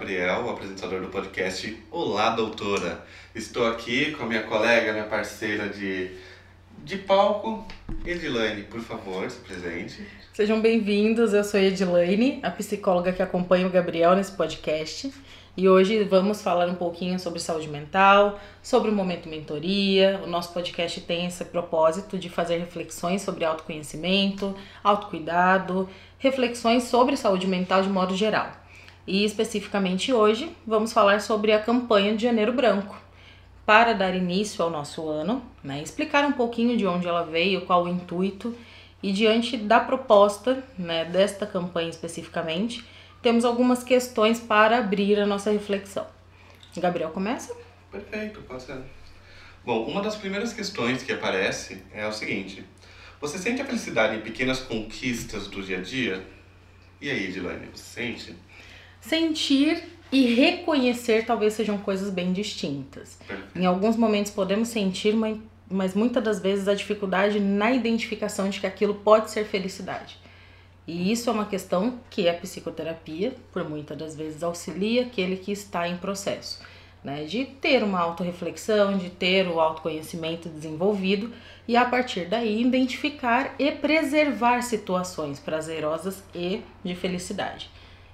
Gabriel, apresentador do podcast Olá Doutora. Estou aqui com a minha colega, minha parceira de, de palco, Edilane, por favor, se presente. Sejam bem-vindos, eu sou Edilane, a psicóloga que acompanha o Gabriel nesse podcast. E hoje vamos falar um pouquinho sobre saúde mental, sobre o momento mentoria. O nosso podcast tem esse propósito de fazer reflexões sobre autoconhecimento, autocuidado, reflexões sobre saúde mental de modo geral. E especificamente hoje vamos falar sobre a campanha de Janeiro Branco. Para dar início ao nosso ano, né, explicar um pouquinho de onde ela veio, qual o intuito e diante da proposta né, desta campanha especificamente, temos algumas questões para abrir a nossa reflexão. Gabriel, começa? Perfeito, ser. Bom, uma das primeiras questões que aparece é o seguinte: você sente a felicidade em pequenas conquistas do dia a dia? E aí, Edilane, você sente? Sentir e reconhecer talvez sejam coisas bem distintas. Em alguns momentos podemos sentir, mas muitas das vezes a dificuldade na identificação de que aquilo pode ser felicidade. E isso é uma questão que a psicoterapia, por muitas das vezes, auxilia aquele que está em processo. Né, de ter uma autorreflexão, de ter o autoconhecimento desenvolvido e a partir daí identificar e preservar situações prazerosas e de felicidade.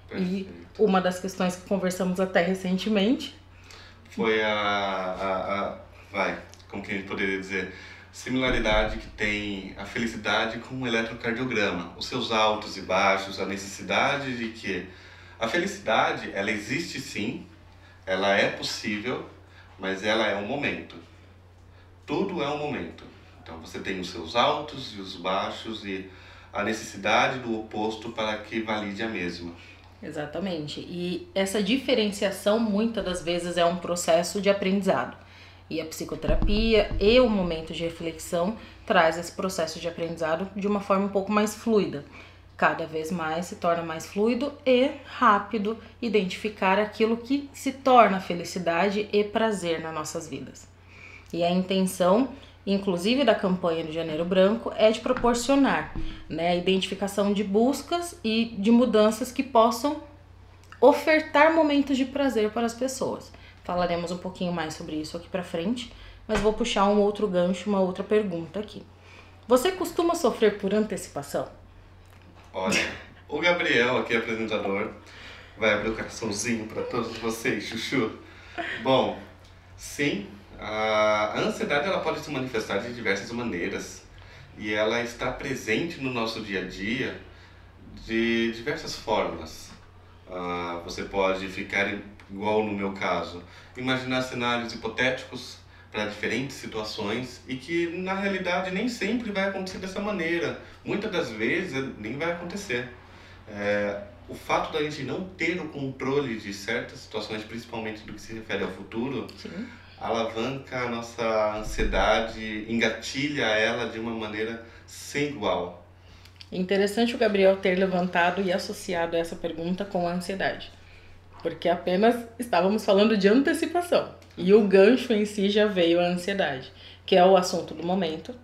Perfeito. E uma das questões que conversamos até recentemente foi a, a, a vai, como que a gente poderia dizer, similaridade que tem a felicidade com o eletrocardiograma, os seus altos e baixos, a necessidade de que a felicidade, ela existe sim, ela é possível, mas ela é um momento. Tudo é um momento. Então você tem os seus altos e os baixos e a necessidade do oposto para que valide a mesma. Exatamente. E essa diferenciação muitas das vezes é um processo de aprendizado. E a psicoterapia e o momento de reflexão traz esse processo de aprendizado de uma forma um pouco mais fluida. Cada vez mais se torna mais fluido e rápido identificar aquilo que se torna felicidade e prazer nas nossas vidas. E a intenção, inclusive da campanha do Janeiro Branco, é de proporcionar né, a identificação de buscas e de mudanças que possam ofertar momentos de prazer para as pessoas. Falaremos um pouquinho mais sobre isso aqui para frente, mas vou puxar um outro gancho, uma outra pergunta aqui. Você costuma sofrer por antecipação? Olha, o Gabriel, aqui apresentador, vai abrir o coraçãozinho para todos vocês, chuchu. Bom, sim, a ansiedade ela pode se manifestar de diversas maneiras e ela está presente no nosso dia a dia de diversas formas. Uh, você pode ficar igual no meu caso, imaginar cenários hipotéticos para diferentes situações e que na realidade nem sempre vai acontecer dessa maneira. Muitas das vezes nem vai acontecer. É, o fato da gente não ter o controle de certas situações, principalmente do que se refere ao futuro, Sim. Alavanca a nossa ansiedade, engatilha ela de uma maneira sem igual. Interessante o Gabriel ter levantado e associado essa pergunta com a ansiedade porque apenas estávamos falando de antecipação. E o gancho em si já veio a ansiedade, que é o assunto do momento.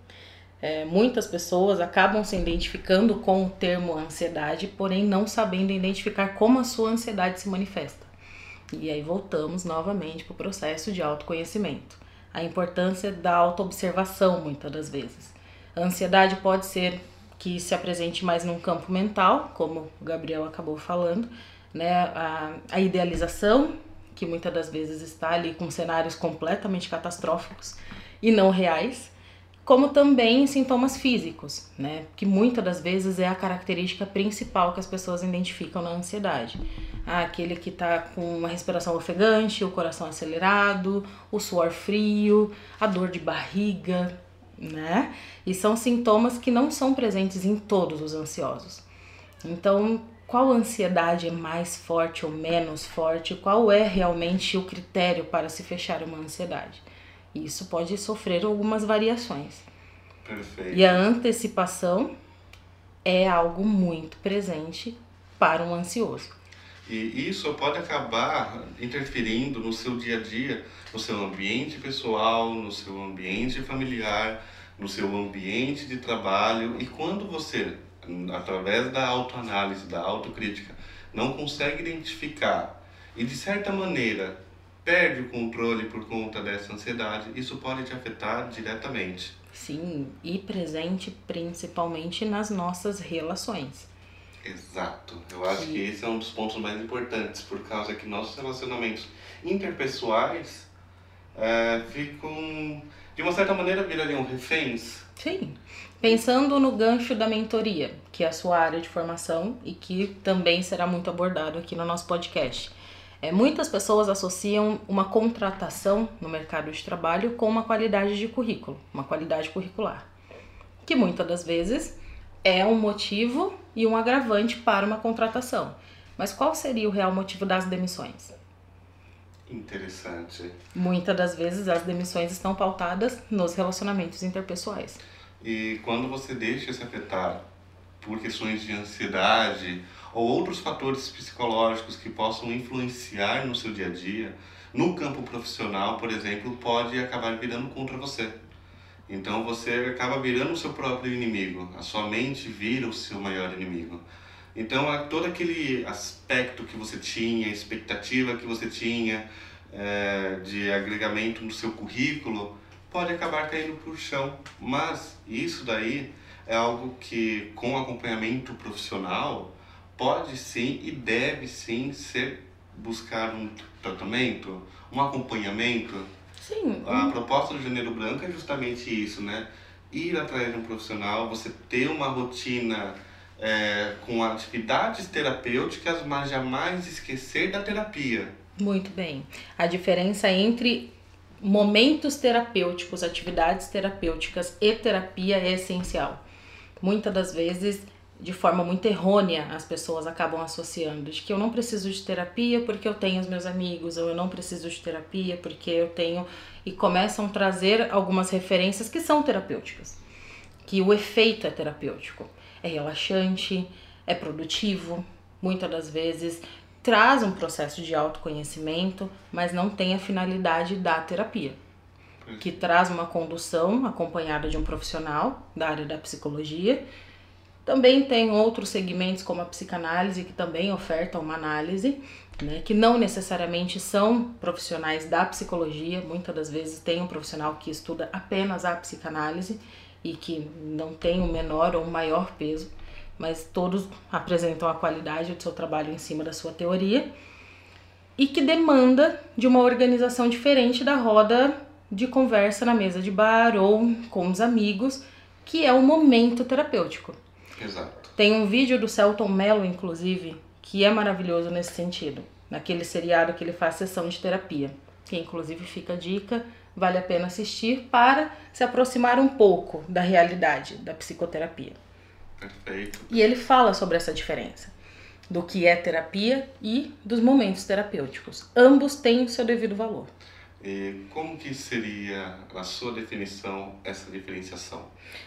É, muitas pessoas acabam se identificando com o termo ansiedade, porém não sabendo identificar como a sua ansiedade se manifesta. E aí voltamos novamente para o processo de autoconhecimento. A importância da autoobservação, muitas das vezes. A ansiedade pode ser que se apresente mais num campo mental, como o Gabriel acabou falando, né, a, a idealização, que muitas das vezes está ali com cenários completamente catastróficos e não reais, como também sintomas físicos, né, que muitas das vezes é a característica principal que as pessoas identificam na ansiedade. Ah, aquele que está com uma respiração ofegante, o coração acelerado, o suor frio, a dor de barriga, né? E são sintomas que não são presentes em todos os ansiosos. Então, qual ansiedade é mais forte ou menos forte, qual é realmente o critério para se fechar uma ansiedade. Isso pode sofrer algumas variações. Perfeito. E a antecipação é algo muito presente para um ansioso. E isso pode acabar interferindo no seu dia a dia, no seu ambiente pessoal, no seu ambiente familiar, no seu ambiente de trabalho. E quando você através da autoanálise, da autocrítica, não consegue identificar e de certa maneira perde o controle por conta dessa ansiedade, isso pode te afetar diretamente. Sim, e presente principalmente nas nossas relações. Exato. Eu acho que esse é um dos pontos mais importantes, por causa que nossos relacionamentos interpessoais é, ficam, de uma certa maneira, virariam reféns. Sim. Pensando no gancho da mentoria, que é a sua área de formação e que também será muito abordado aqui no nosso podcast. É, muitas pessoas associam uma contratação no mercado de trabalho com uma qualidade de currículo, uma qualidade curricular, que muitas das vezes é um motivo e um agravante para uma contratação. Mas qual seria o real motivo das demissões? Interessante. Muitas das vezes as demissões estão pautadas nos relacionamentos interpessoais. E quando você deixa se afetar por questões de ansiedade ou outros fatores psicológicos que possam influenciar no seu dia a dia, no campo profissional, por exemplo, pode acabar virando contra você. Então você acaba virando o seu próprio inimigo, a sua mente vira o seu maior inimigo. Então todo aquele aspecto que você tinha, expectativa que você tinha é, de agregamento no seu currículo, pode acabar caindo por chão. Mas isso daí é algo que com acompanhamento profissional pode sim e deve sim ser buscar um tratamento, um acompanhamento. Sim. A proposta do Janeiro Branco é justamente isso, né? Ir atrás de um profissional, você ter uma rotina é, com atividades terapêuticas, mas jamais esquecer da terapia. Muito bem. A diferença entre momentos terapêuticos, atividades terapêuticas e terapia é essencial. Muitas das vezes de forma muito errônea as pessoas acabam associando de que eu não preciso de terapia porque eu tenho os meus amigos, ou eu não preciso de terapia porque eu tenho e começam a trazer algumas referências que são terapêuticas. Que o efeito é terapêutico, é relaxante, é produtivo, muitas das vezes traz um processo de autoconhecimento, mas não tem a finalidade da terapia que traz uma condução acompanhada de um profissional da área da psicologia também tem outros segmentos como a psicanálise que também ofertam uma análise, né, que não necessariamente são profissionais da psicologia, muitas das vezes tem um profissional que estuda apenas a psicanálise e que não tem o menor ou o maior peso, mas todos apresentam a qualidade do seu trabalho em cima da sua teoria e que demanda de uma organização diferente da roda de conversa na mesa de bar ou com os amigos, que é o momento terapêutico. Exato. Tem um vídeo do Celton Mello, inclusive, que é maravilhoso nesse sentido. Naquele seriado que ele faz sessão de terapia. Que inclusive fica a dica, vale a pena assistir para se aproximar um pouco da realidade da psicoterapia. Perfeito. E ele fala sobre essa diferença do que é terapia e dos momentos terapêuticos. Ambos têm o seu devido valor. E como que seria, a sua definição, essa diferenciação?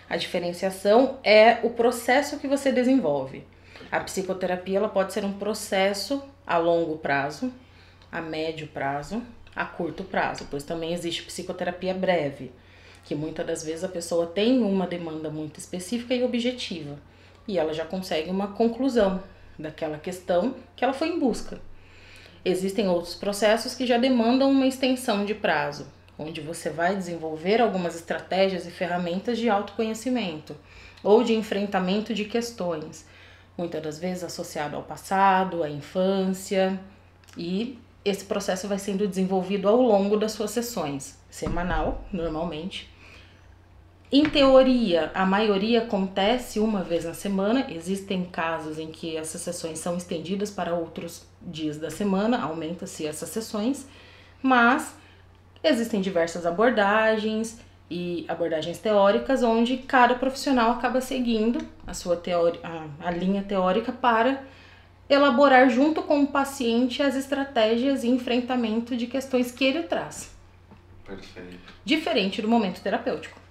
A diferenciação é o processo que você desenvolve. A psicoterapia ela pode ser um processo a longo prazo, a médio prazo, a curto prazo, pois também existe psicoterapia breve, que muitas das vezes a pessoa tem uma demanda muito específica e objetiva, e ela já consegue uma conclusão daquela questão que ela foi em busca. Existem outros processos que já demandam uma extensão de prazo, onde você vai desenvolver algumas estratégias e ferramentas de autoconhecimento ou de enfrentamento de questões, muitas das vezes associado ao passado, à infância, e esse processo vai sendo desenvolvido ao longo das suas sessões, semanal, normalmente, em teoria, a maioria acontece uma vez na semana. Existem casos em que essas sessões são estendidas para outros dias da semana, aumenta-se essas sessões, mas existem diversas abordagens e abordagens teóricas onde cada profissional acaba seguindo a sua teoria, a, a linha teórica para elaborar junto com o paciente as estratégias e enfrentamento de questões que ele traz. Perfeito. Diferente do momento terapêutico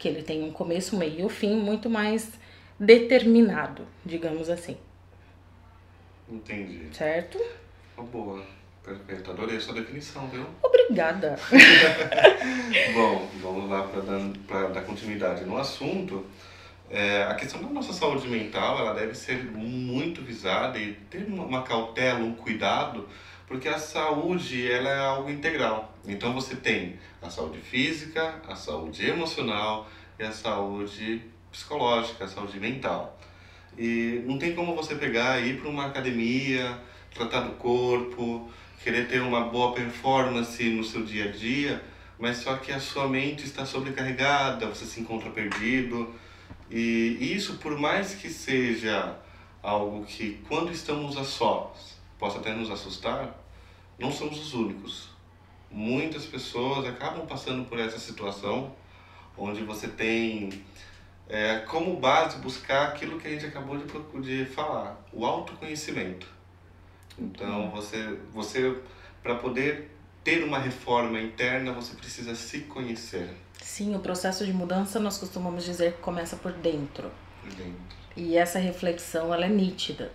que ele tem um começo, meio e um fim muito mais determinado, digamos assim. Entendi. Certo? Oh, boa. Perfeito. Adorei a sua definição, viu? Obrigada. Bom, vamos lá para dar, dar continuidade no assunto. É, a questão da nossa saúde mental, ela deve ser muito visada e ter uma, uma cautela, um cuidado, porque a saúde, ela é algo integral. Então você tem a saúde física, a saúde emocional e a saúde psicológica, a saúde mental. E não tem como você pegar e ir para uma academia, tratar do corpo, querer ter uma boa performance no seu dia a dia, mas só que a sua mente está sobrecarregada, você se encontra perdido. E isso, por mais que seja algo que, quando estamos a sós, possa até nos assustar, não somos os únicos. Muitas pessoas acabam passando por essa situação, onde você tem é, como base buscar aquilo que a gente acabou de, de falar, o autoconhecimento. Então, uhum. você, você para poder ter uma reforma interna, você precisa se conhecer. Sim, o processo de mudança nós costumamos dizer que começa por dentro. Por dentro. E essa reflexão ela é nítida,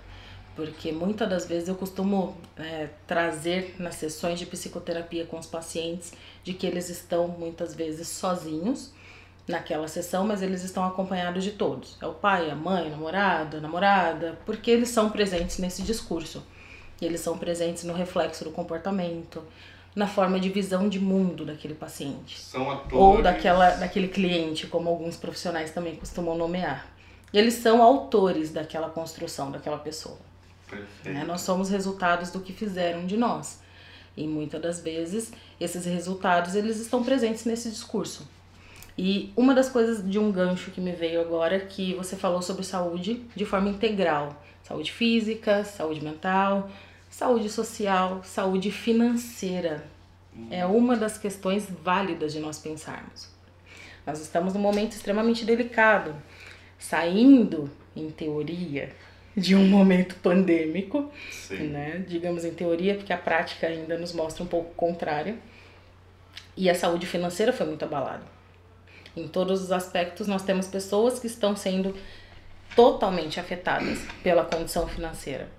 porque muitas das vezes eu costumo é, trazer nas sessões de psicoterapia com os pacientes de que eles estão muitas vezes sozinhos naquela sessão, mas eles estão acompanhados de todos. É o pai, a mãe, namorada, a namorada, porque eles são presentes nesse discurso. E eles são presentes no reflexo do comportamento, na forma de visão de mundo daquele paciente. São atores. Ou daquela, daquele cliente, como alguns profissionais também costumam nomear. Eles são autores daquela construção daquela pessoa. Perfeito. Né? Nós somos resultados do que fizeram de nós. E muitas das vezes esses resultados eles estão presentes nesse discurso. E uma das coisas de um gancho que me veio agora é que você falou sobre saúde de forma integral, saúde física, saúde mental, saúde social, saúde financeira. É uma das questões válidas de nós pensarmos. Nós estamos num momento extremamente delicado, saindo, em teoria, de um momento pandêmico, Sim. né? Digamos em teoria, porque a prática ainda nos mostra um pouco o contrário. E a saúde financeira foi muito abalada. Em todos os aspectos, nós temos pessoas que estão sendo totalmente afetadas pela condição financeira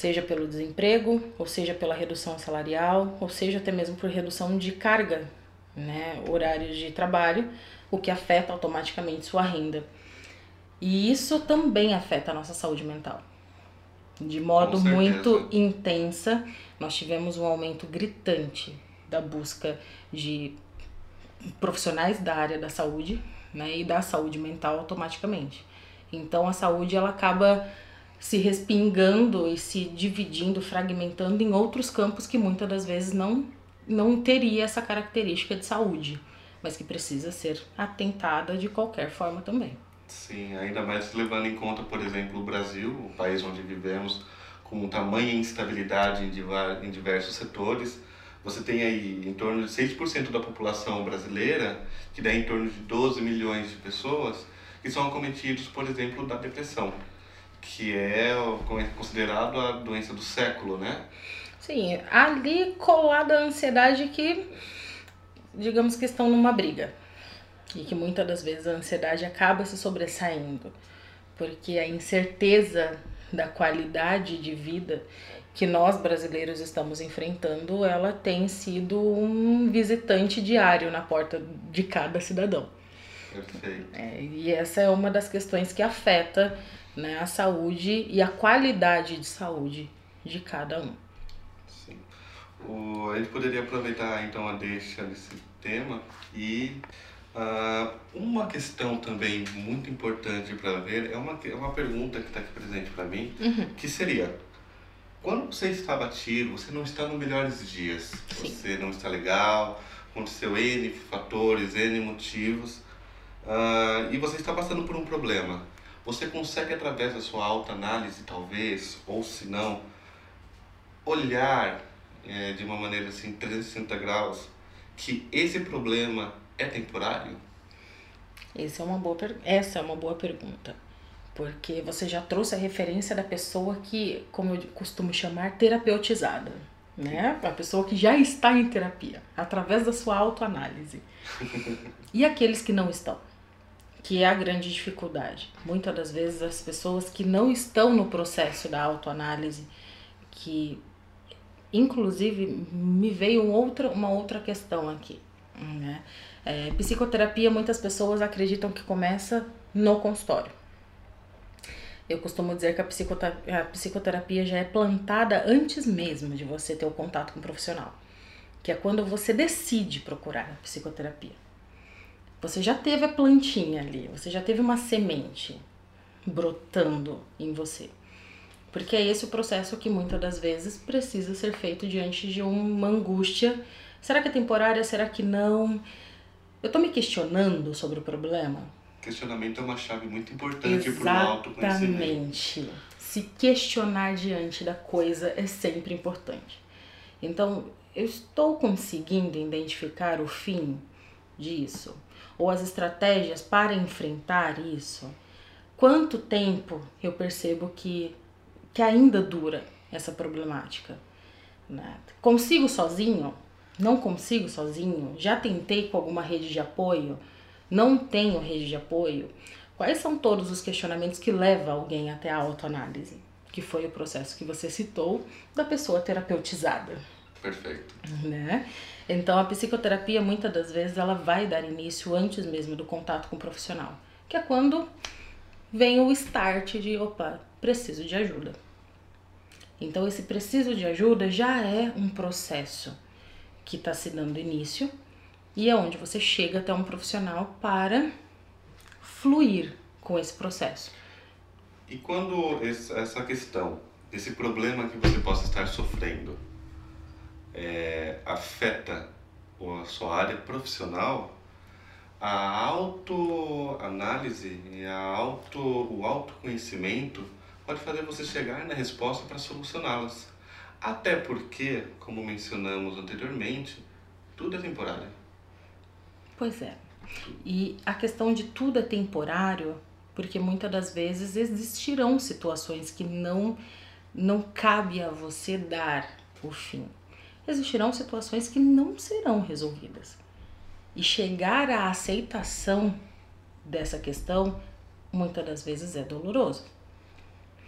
seja pelo desemprego, ou seja pela redução salarial, ou seja até mesmo por redução de carga, né, horários de trabalho, o que afeta automaticamente sua renda. E isso também afeta a nossa saúde mental. De modo muito intensa, nós tivemos um aumento gritante da busca de profissionais da área da saúde, né, e da saúde mental automaticamente. Então a saúde ela acaba se respingando e se dividindo, fragmentando em outros campos que muitas das vezes não, não teria essa característica de saúde, mas que precisa ser atentada de qualquer forma também. Sim, ainda mais levando em conta, por exemplo, o Brasil, o país onde vivemos, com tamanha instabilidade em diversos setores. Você tem aí em torno de 6% da população brasileira, que dá em torno de 12 milhões de pessoas, que são acometidos, por exemplo, da depressão que é considerado a doença do século, né? Sim, ali colada a ansiedade que, digamos que estão numa briga. E que muitas das vezes a ansiedade acaba se sobressaindo, porque a incerteza da qualidade de vida que nós brasileiros estamos enfrentando, ela tem sido um visitante diário na porta de cada cidadão. Perfeito. É, e essa é uma das questões que afeta né, a saúde e a qualidade de saúde de cada um. Sim. O, a gente poderia aproveitar então a deixa desse tema e uh, uma questão também muito importante para ver é uma, é uma pergunta que está aqui presente para mim, uhum. que seria quando você está batido, você não está nos melhores dias, Sim. você não está legal, aconteceu N fatores, N motivos, uh, e você está passando por um problema. Você consegue, através da sua autoanálise, talvez, ou se não, olhar é, de uma maneira assim, 360 graus, que esse problema é temporário? Essa é uma boa, essa é uma boa pergunta. Porque você já trouxe a referência da pessoa que, como eu costumo chamar, terapeutizada. Né? A pessoa que já está em terapia, através da sua autoanálise. e aqueles que não estão? que é a grande dificuldade. Muitas das vezes as pessoas que não estão no processo da autoanálise, que inclusive me veio outra, uma outra questão aqui. Né? É, psicoterapia, muitas pessoas acreditam que começa no consultório. Eu costumo dizer que a, psicota- a psicoterapia já é plantada antes mesmo de você ter o contato com o profissional. Que é quando você decide procurar a psicoterapia. Você já teve a plantinha ali, você já teve uma semente brotando em você. Porque é esse o processo que muitas das vezes precisa ser feito diante de uma angústia. Será que é temporária? Será que não? Eu tô me questionando sobre o problema? Questionamento é uma chave muito importante para o autoconhecimento. Exatamente. Se questionar diante da coisa é sempre importante. Então, eu estou conseguindo identificar o fim disso? Ou as estratégias para enfrentar isso? Quanto tempo eu percebo que, que ainda dura essa problemática? Né? Consigo sozinho? Não consigo sozinho? Já tentei com alguma rede de apoio? Não tenho rede de apoio? Quais são todos os questionamentos que levam alguém até a autoanálise? Que foi o processo que você citou da pessoa terapeutizada. Perfeito. Né? Então a psicoterapia muitas das vezes ela vai dar início antes mesmo do contato com o profissional, que é quando vem o start de opa, preciso de ajuda. Então esse preciso de ajuda já é um processo que está se dando início e é onde você chega até um profissional para fluir com esse processo. E quando essa questão, esse problema que você possa estar sofrendo, é, afeta a sua área profissional, a autoanálise e a auto, o autoconhecimento pode fazer você chegar na resposta para solucioná-las. Até porque, como mencionamos anteriormente, tudo é temporário. Pois é. E a questão de tudo é temporário, porque muitas das vezes existirão situações que não não cabe a você dar o fim. Existirão situações que não serão resolvidas. E chegar à aceitação dessa questão muitas das vezes é doloroso.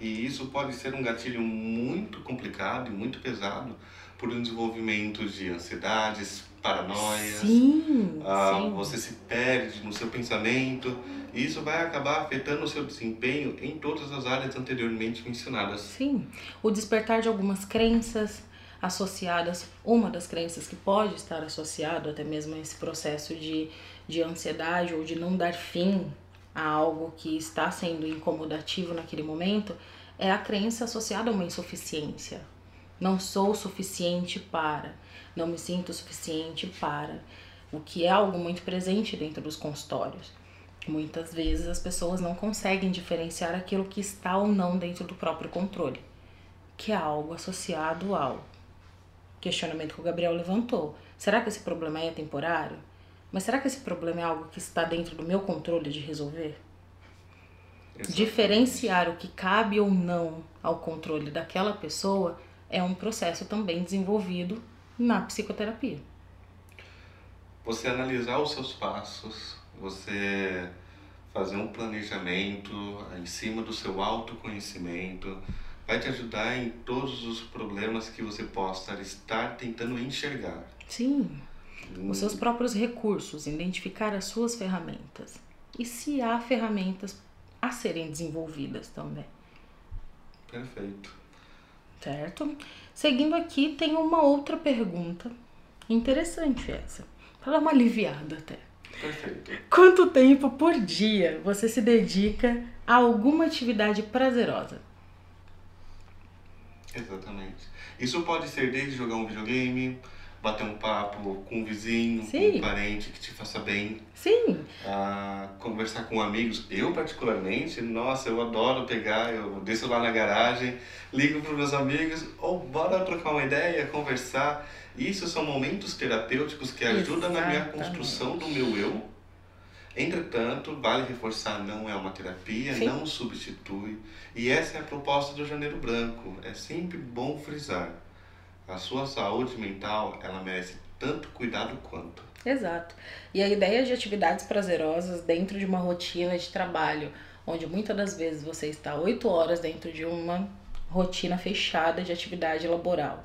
E isso pode ser um gatilho muito complicado e muito pesado por um desenvolvimento de ansiedades, paranoias. Sim, Ah, sim. você se perde no seu pensamento e isso vai acabar afetando o seu desempenho em todas as áreas anteriormente mencionadas. Sim, o despertar de algumas crenças associadas, uma das crenças que pode estar associado até mesmo a esse processo de, de ansiedade ou de não dar fim a algo que está sendo incomodativo naquele momento, é a crença associada a uma insuficiência. Não sou suficiente para, não me sinto suficiente para, o que é algo muito presente dentro dos consultórios. Muitas vezes as pessoas não conseguem diferenciar aquilo que está ou não dentro do próprio controle, que é algo associado ao questionamento que o Gabriel levantou. Será que esse problema é temporário? Mas será que esse problema é algo que está dentro do meu controle de resolver? Exatamente. Diferenciar o que cabe ou não ao controle daquela pessoa é um processo também desenvolvido na psicoterapia. Você analisar os seus passos, você fazer um planejamento em cima do seu autoconhecimento, vai te ajudar em todos os problemas que você possa estar tentando enxergar. Sim, os seus próprios recursos, identificar as suas ferramentas. E se há ferramentas a serem desenvolvidas também, Perfeito. certo? Seguindo aqui, tem uma outra pergunta interessante essa, para dar uma aliviada até. Perfeito. Quanto tempo por dia você se dedica a alguma atividade prazerosa? Exatamente. Isso pode ser desde jogar um videogame, bater um papo com um vizinho, Sim. com um parente que te faça bem, Sim, a conversar com amigos. Eu, particularmente, nossa, eu adoro pegar, eu desço lá na garagem, ligo para meus amigos, ou bora trocar uma ideia, conversar. Isso são momentos terapêuticos que ajudam na minha Exatamente. construção do meu eu. Entretanto, vale reforçar, não é uma terapia, Sim. não substitui. E essa é a proposta do Janeiro Branco. É sempre bom frisar. A sua saúde mental, ela merece tanto cuidado quanto. Exato. E a ideia de atividades prazerosas dentro de uma rotina de trabalho, onde muitas das vezes você está oito horas dentro de uma rotina fechada de atividade laboral.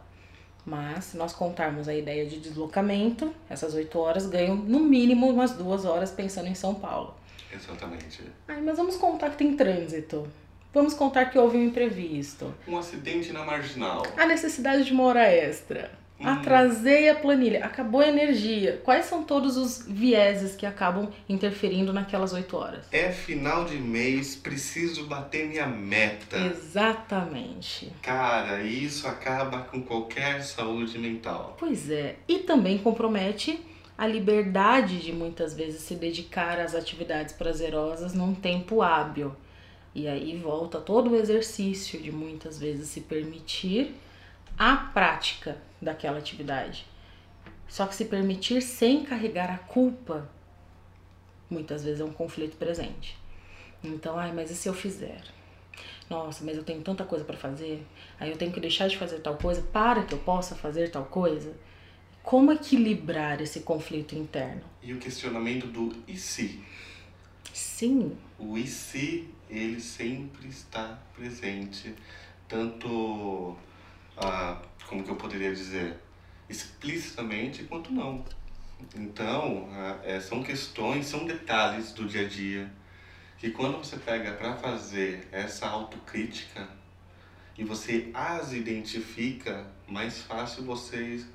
Mas se nós contarmos a ideia de deslocamento, essas oito horas ganham no mínimo umas duas horas pensando em São Paulo. Exatamente. Ai, mas vamos contar que tem trânsito. Vamos contar que houve um imprevisto. Um acidente na marginal. A necessidade de uma hora extra. Hum. Atrasei a planilha. Acabou a energia. Quais são todos os vieses que acabam interferindo naquelas oito horas? É final de mês, preciso bater minha meta. Exatamente. Cara, isso acaba com qualquer saúde mental. Pois é. E também compromete a liberdade de muitas vezes se dedicar às atividades prazerosas num tempo hábil. E aí volta todo o exercício de muitas vezes se permitir a prática daquela atividade. Só que se permitir sem carregar a culpa, muitas vezes é um conflito presente. Então, ai, mas e se eu fizer? Nossa, mas eu tenho tanta coisa para fazer. Aí eu tenho que deixar de fazer tal coisa para que eu possa fazer tal coisa. Como equilibrar esse conflito interno? E o questionamento do e se? Sim, O e se, ele sempre está presente, tanto, ah, como que eu poderia dizer, explicitamente quanto não. Então, ah, é, são questões, são detalhes do dia a dia, que quando você pega para fazer essa autocrítica e você as identifica, mais fácil você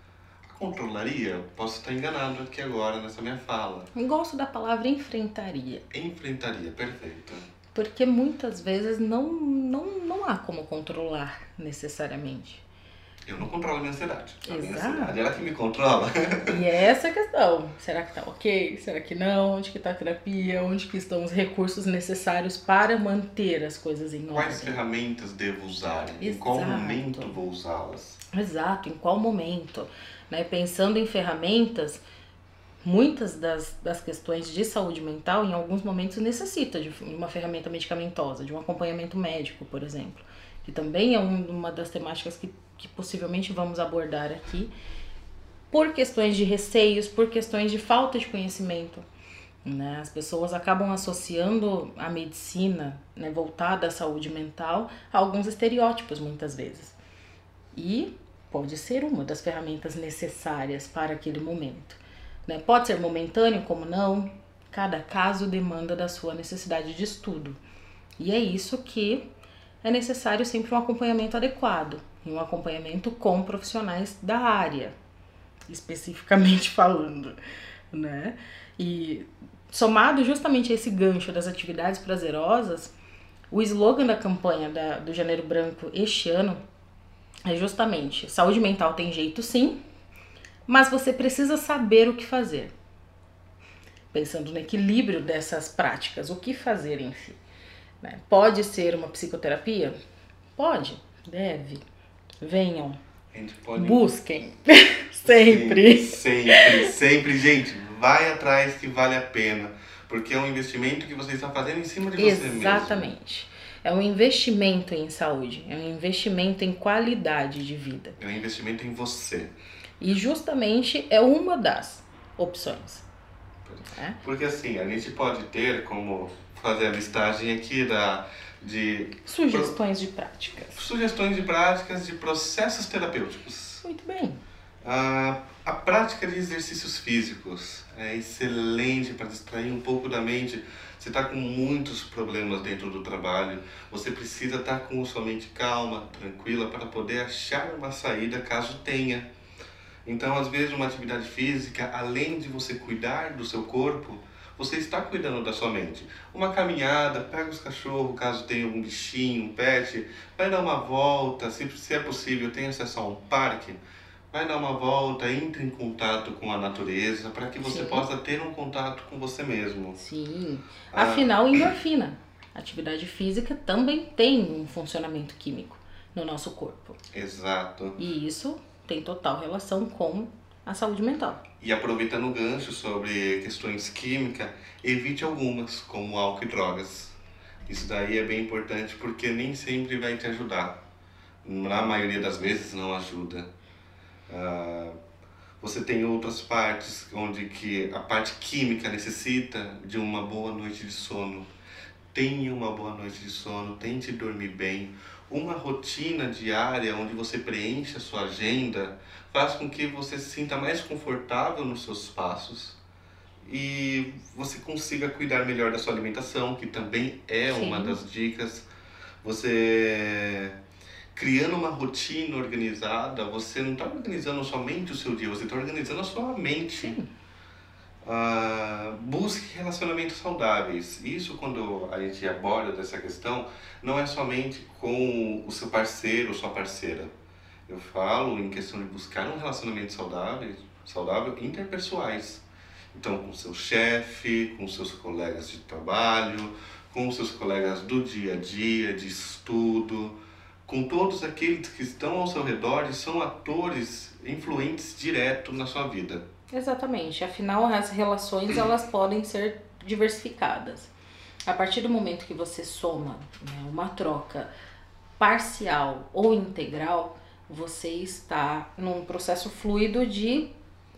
controlaria. Posso estar enganado aqui agora nessa minha fala. gosto da palavra enfrentaria. Enfrentaria, perfeito. Porque muitas vezes não, não, não há como controlar necessariamente. Eu não controlo a minha ansiedade. A minha Exato. ansiedade, ela que me controla. E é essa a questão. Será que tá ok? Será que não? Onde que tá a terapia? Onde que estão os recursos necessários para manter as coisas em Quais ordem? ferramentas devo usar? Em qual Exato. momento vou usá-las? Exato, em qual momento? Né? Pensando em ferramentas, muitas das, das questões de saúde mental, em alguns momentos, necessita de uma ferramenta medicamentosa, de um acompanhamento médico, por exemplo. Que também é um- uma das temáticas que, que possivelmente vamos abordar aqui, por questões de receios, por questões de falta de conhecimento. Né? As pessoas acabam associando a medicina né, voltada à saúde mental a alguns estereótipos, muitas vezes. E pode ser uma das ferramentas necessárias para aquele momento. Né? Pode ser momentâneo, como não. Cada caso demanda da sua necessidade de estudo. E é isso que é necessário sempre um acompanhamento adequado e um acompanhamento com profissionais da área, especificamente falando, né? E somado justamente a esse gancho das atividades prazerosas, o slogan da campanha da, do Janeiro Branco este ano é justamente: saúde mental tem jeito sim, mas você precisa saber o que fazer. Pensando no equilíbrio dessas práticas, o que fazer em si. né? Pode ser uma psicoterapia? Pode, deve. Venham, pode. busquem. Sempre. Sempre, sempre, gente. Vai atrás que vale a pena. Porque é um investimento que você está fazendo em cima de você mesmo. Exatamente. É um investimento em saúde, é um investimento em qualidade de vida. É um investimento em você. E justamente é uma das opções. né? Porque assim, a gente pode ter como fazer a listagem aqui da, de Sugestões de práticas. sugestões de práticas de processos terapêuticos. Muito bem. A, a prática de exercícios físicos é excelente para distrair um pouco da mente. Você está com muitos problemas dentro do trabalho, você precisa estar com sua mente calma, tranquila, para poder achar uma saída caso tenha. Então, às vezes, uma atividade física, além de você cuidar do seu corpo, você está cuidando da sua mente. Uma caminhada, pega os cachorros, caso tenha um bichinho, um pet, vai dar uma volta, se, se é possível, tem acesso a um parque, vai dar uma volta, entre em contato com a natureza para que você Sim. possa ter um contato com você mesmo. Sim. Ah. Afinal, endorfina. Atividade física também tem um funcionamento químico no nosso corpo. Exato. E isso tem total relação com a saúde mental. E aproveitando o gancho sobre questões químicas, evite algumas, como álcool e drogas. Isso daí é bem importante porque nem sempre vai te ajudar. Na maioria das vezes não ajuda. Ah, você tem outras partes onde que a parte química necessita de uma boa noite de sono. Tenha uma boa noite de sono, tente dormir bem. Uma rotina diária onde você preenche a sua agenda faz com que você se sinta mais confortável nos seus passos e você consiga cuidar melhor da sua alimentação, que também é Sim. uma das dicas, Você criando uma rotina organizada, você não está organizando somente o seu dia, você está organizando a sua mente. Sim. Uh, busque relacionamentos saudáveis. Isso, quando a gente aborda dessa questão, não é somente com o seu parceiro ou sua parceira. Eu falo em questão de buscar um relacionamento saudável, saudável interpessoais. Então, com seu chefe, com seus colegas de trabalho, com seus colegas do dia a dia, de estudo, com todos aqueles que estão ao seu redor e são atores influentes direto na sua vida. Exatamente. Afinal, as relações elas podem ser diversificadas. A partir do momento que você soma né, uma troca parcial ou integral, você está num processo fluido de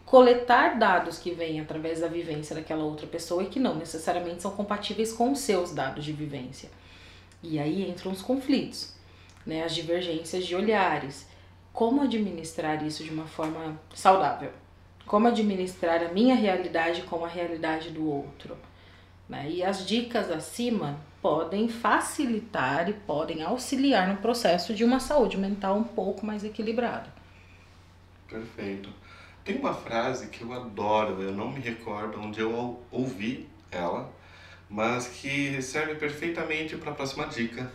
coletar dados que vêm através da vivência daquela outra pessoa e que não necessariamente são compatíveis com os seus dados de vivência. E aí entram os conflitos, né, as divergências de olhares. Como administrar isso de uma forma saudável? Como administrar a minha realidade com a realidade do outro? Né? E as dicas acima podem facilitar e podem auxiliar no processo de uma saúde mental um pouco mais equilibrada. Perfeito. Tem uma frase que eu adoro, eu não me recordo onde eu ouvi ela, mas que serve perfeitamente para a próxima dica.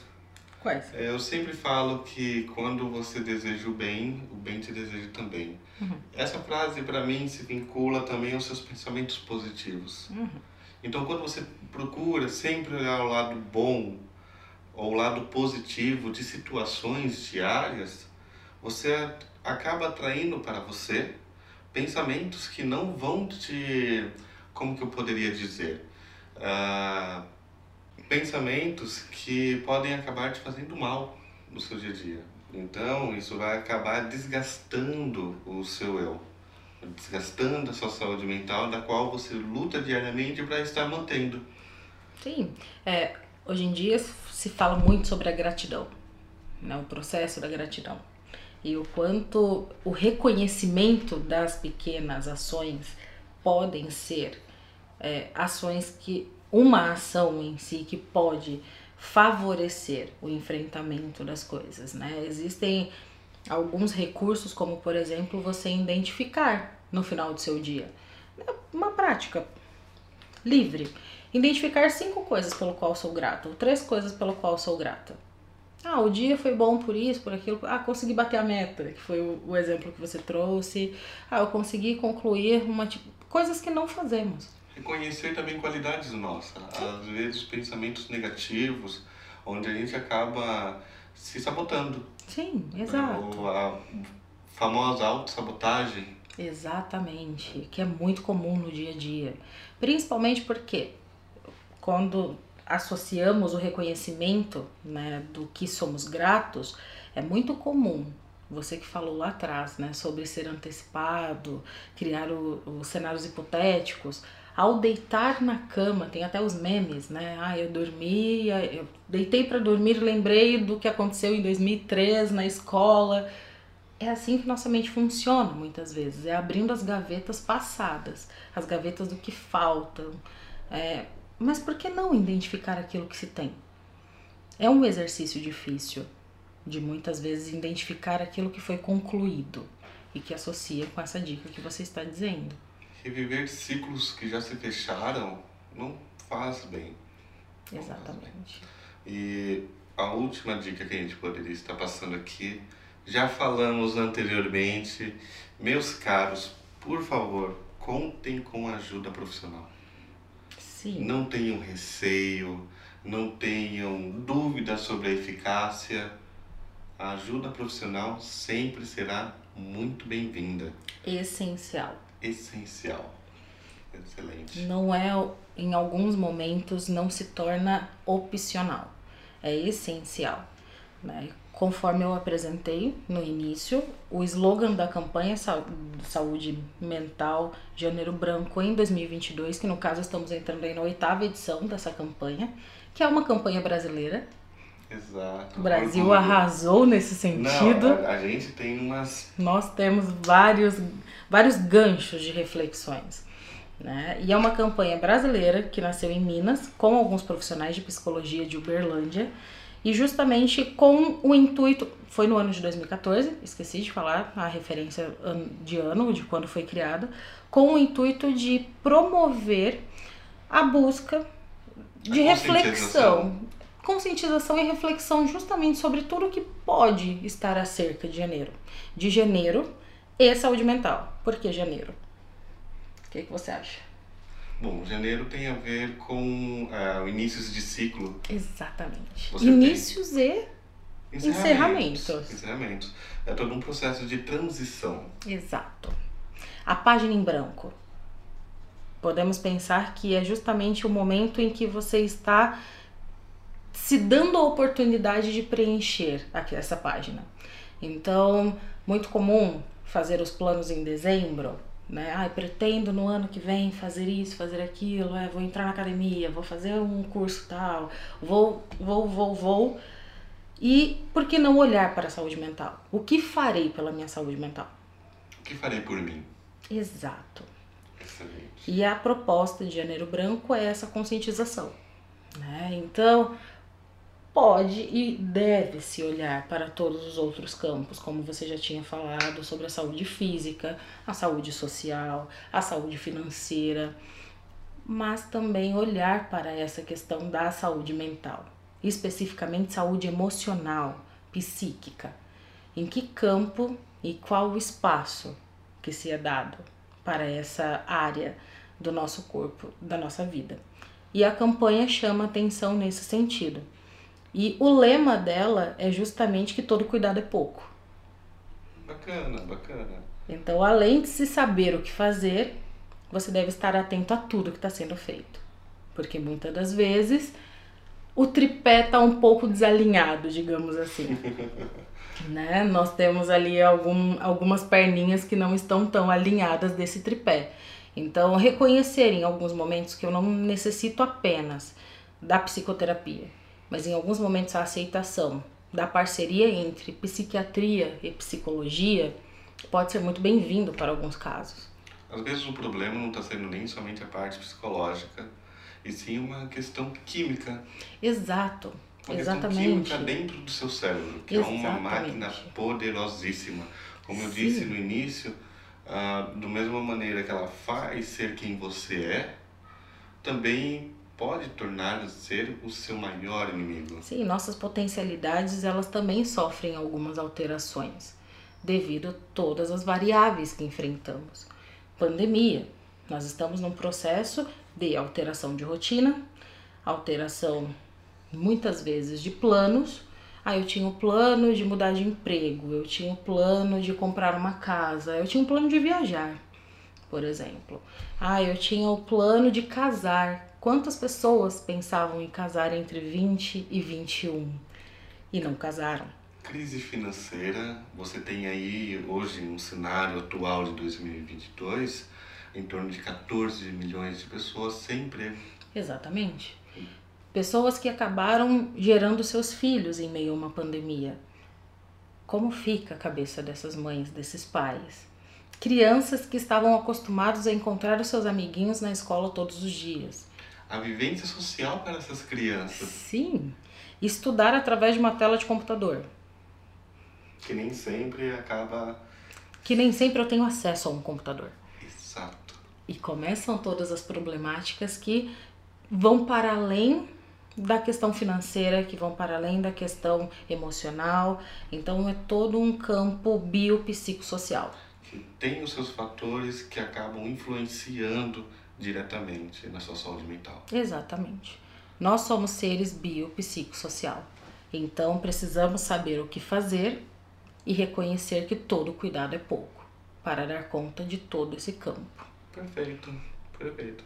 Quais? É, eu sempre falo que quando você deseja o bem, o bem te deseja também. Uhum. Essa frase para mim se vincula também aos seus pensamentos positivos. Uhum. Então, quando você procura sempre olhar o lado bom ou o lado positivo de situações diárias, você acaba atraindo para você pensamentos que não vão te. Como que eu poderia dizer? Uh, pensamentos que podem acabar te fazendo mal no seu dia a dia. Então, isso vai acabar desgastando o seu eu, desgastando a sua saúde mental, da qual você luta diariamente para estar mantendo. Sim, é, hoje em dia se fala muito sobre a gratidão, né, o processo da gratidão e o quanto o reconhecimento das pequenas ações podem ser é, ações que uma ação em si que pode favorecer o enfrentamento das coisas, né? Existem alguns recursos, como por exemplo, você identificar no final do seu dia. Uma prática livre. Identificar cinco coisas pelo qual sou grato, ou três coisas pelo qual sou grata. Ah, o dia foi bom por isso, por aquilo. Ah, consegui bater a meta, que foi o, o exemplo que você trouxe. Ah, eu consegui concluir uma tipo, coisas que não fazemos. Reconhecer também qualidades nossas, às vezes pensamentos negativos, onde a gente acaba se sabotando. Sim, exato. A famosa autossabotagem. Exatamente, que é muito comum no dia a dia. Principalmente porque quando associamos o reconhecimento né, do que somos gratos, é muito comum. Você que falou lá atrás, né, sobre ser antecipado, criar os cenários hipotéticos. Ao deitar na cama, tem até os memes, né? Ah, eu dormi, eu deitei para dormir, lembrei do que aconteceu em 2003 na escola. É assim que nossa mente funciona muitas vezes, é abrindo as gavetas passadas, as gavetas do que faltam. É, mas por que não identificar aquilo que se tem? É um exercício difícil de muitas vezes identificar aquilo que foi concluído e que associa com essa dica que você está dizendo. Reviver ciclos que já se fecharam não faz bem. Exatamente. Bem. E a última dica que a gente poderia estar passando aqui, já falamos anteriormente, meus caros, por favor, contem com ajuda profissional. Sim. Não tenham receio, não tenham dúvidas sobre a eficácia. A ajuda profissional sempre será muito bem-vinda. Essencial. Essencial. Excelente. Não é, em alguns momentos, não se torna opcional. É essencial. Né? Conforme eu apresentei no início, o slogan da campanha Saúde Mental Janeiro Branco em 2022, que no caso estamos entrando aí na oitava edição dessa campanha, que é uma campanha brasileira. Exato. O Brasil Orgulho. arrasou nesse sentido. Não, a, a gente tem umas. Nós temos vários, vários ganchos de reflexões. Né? E é uma campanha brasileira que nasceu em Minas, com alguns profissionais de psicologia de Uberlândia e justamente com o intuito, foi no ano de 2014, esqueci de falar a referência de ano, de quando foi criada, com o intuito de promover a busca de a reflexão, conscientização e reflexão justamente sobre tudo que pode estar acerca de janeiro. De janeiro e saúde mental. Por que janeiro? O que, que você acha? Bom, janeiro tem a ver com uh, o início de ciclo. Exatamente. Você Inícios tem... e encerramentos. Encerramentos. É todo um processo de transição. Exato. A página em branco. Podemos pensar que é justamente o momento em que você está se dando a oportunidade de preencher aqui essa página. Então, muito comum fazer os planos em dezembro, né? Ai, pretendo no ano que vem fazer isso, fazer aquilo, é, vou entrar na academia, vou fazer um curso tal, vou, vou, vou, vou. E por que não olhar para a saúde mental? O que farei pela minha saúde mental? O que farei por mim? Exato. Excelente. E a proposta de Janeiro Branco é essa conscientização. Né? Então, pode e deve se olhar para todos os outros campos, como você já tinha falado, sobre a saúde física, a saúde social, a saúde financeira, mas também olhar para essa questão da saúde mental, especificamente saúde emocional, psíquica. Em que campo e qual o espaço que se é dado para essa área do nosso corpo, da nossa vida. E a campanha chama atenção nesse sentido e o lema dela é justamente que todo cuidado é pouco. Bacana, bacana. Então, além de se saber o que fazer, você deve estar atento a tudo que está sendo feito. Porque muitas das vezes o tripé está um pouco desalinhado, digamos assim. né? Nós temos ali algum, algumas perninhas que não estão tão alinhadas desse tripé. Então, reconhecer em alguns momentos que eu não necessito apenas da psicoterapia, mas em alguns momentos a aceitação da parceria entre psiquiatria e psicologia pode ser muito bem-vindo para alguns casos. Às vezes o problema não está sendo nem somente a parte psicológica, e sim uma questão química. Exato. Uma Exatamente. questão química dentro do seu cérebro, que Exatamente. é uma máquina poderosíssima. Como eu disse no início, ah, da mesma maneira que ela faz ser quem você é, também pode tornar ser o seu maior inimigo. Sim, nossas potencialidades elas também sofrem algumas alterações devido a todas as variáveis que enfrentamos. Pandemia, nós estamos num processo de alteração de rotina, alteração muitas vezes de planos. Ah, eu tinha o plano de mudar de emprego, eu tinha o plano de comprar uma casa, eu tinha um plano de viajar, por exemplo. Ah, eu tinha o plano de casar, Quantas pessoas pensavam em casar entre 20 e 21 e não casaram? Crise financeira, você tem aí hoje um cenário atual de 2022 em torno de 14 milhões de pessoas sem emprego. Exatamente. Pessoas que acabaram gerando seus filhos em meio a uma pandemia. Como fica a cabeça dessas mães, desses pais? Crianças que estavam acostumados a encontrar os seus amiguinhos na escola todos os dias a vivência social para essas crianças. Sim. Estudar através de uma tela de computador. Que nem sempre acaba. Que nem sempre eu tenho acesso a um computador. Exato. E começam todas as problemáticas que vão para além da questão financeira, que vão para além da questão emocional. Então é todo um campo biopsicossocial. Que tem os seus fatores que acabam influenciando diretamente na sua saúde mental. Exatamente. Nós somos seres biopsicossocial. Então precisamos saber o que fazer e reconhecer que todo cuidado é pouco para dar conta de todo esse campo. Perfeito, perfeito.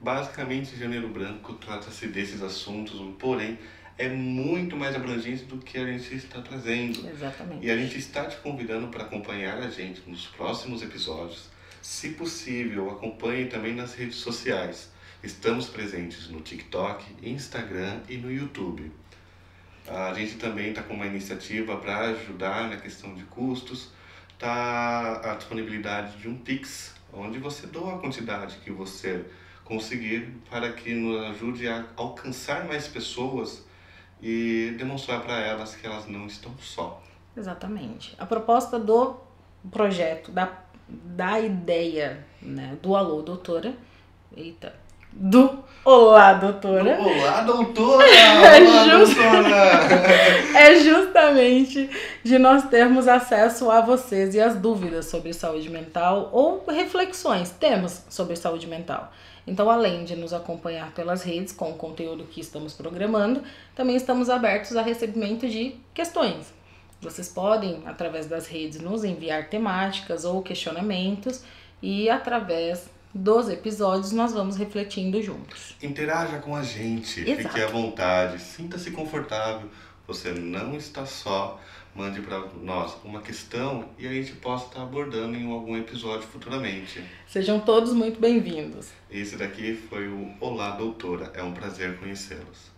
Basicamente, Janeiro Branco trata-se desses assuntos, porém é muito mais abrangente do que a gente está trazendo. Exatamente. E a gente está te convidando para acompanhar a gente nos próximos episódios se possível, acompanhe também nas redes sociais. Estamos presentes no TikTok, Instagram e no YouTube. A gente também está com uma iniciativa para ajudar na questão de custos. Está a disponibilidade de um Pix, onde você doa a quantidade que você conseguir para que nos ajude a alcançar mais pessoas e demonstrar para elas que elas não estão só. Exatamente. A proposta do projeto, da, da ideia né, do Alô Doutora, eita, do Olá Doutora. Do Olá Doutora! Olá, Just- doutora! é justamente de nós termos acesso a vocês e as dúvidas sobre saúde mental ou reflexões, temas sobre saúde mental. Então, além de nos acompanhar pelas redes com o conteúdo que estamos programando, também estamos abertos a recebimento de questões. Vocês podem, através das redes, nos enviar temáticas ou questionamentos e através dos episódios nós vamos refletindo juntos. Interaja com a gente, Exato. fique à vontade, sinta-se confortável. Você não está só. Mande para nós uma questão e a gente possa estar abordando em algum episódio futuramente. Sejam todos muito bem-vindos. Esse daqui foi o Olá Doutora. É um prazer conhecê-los.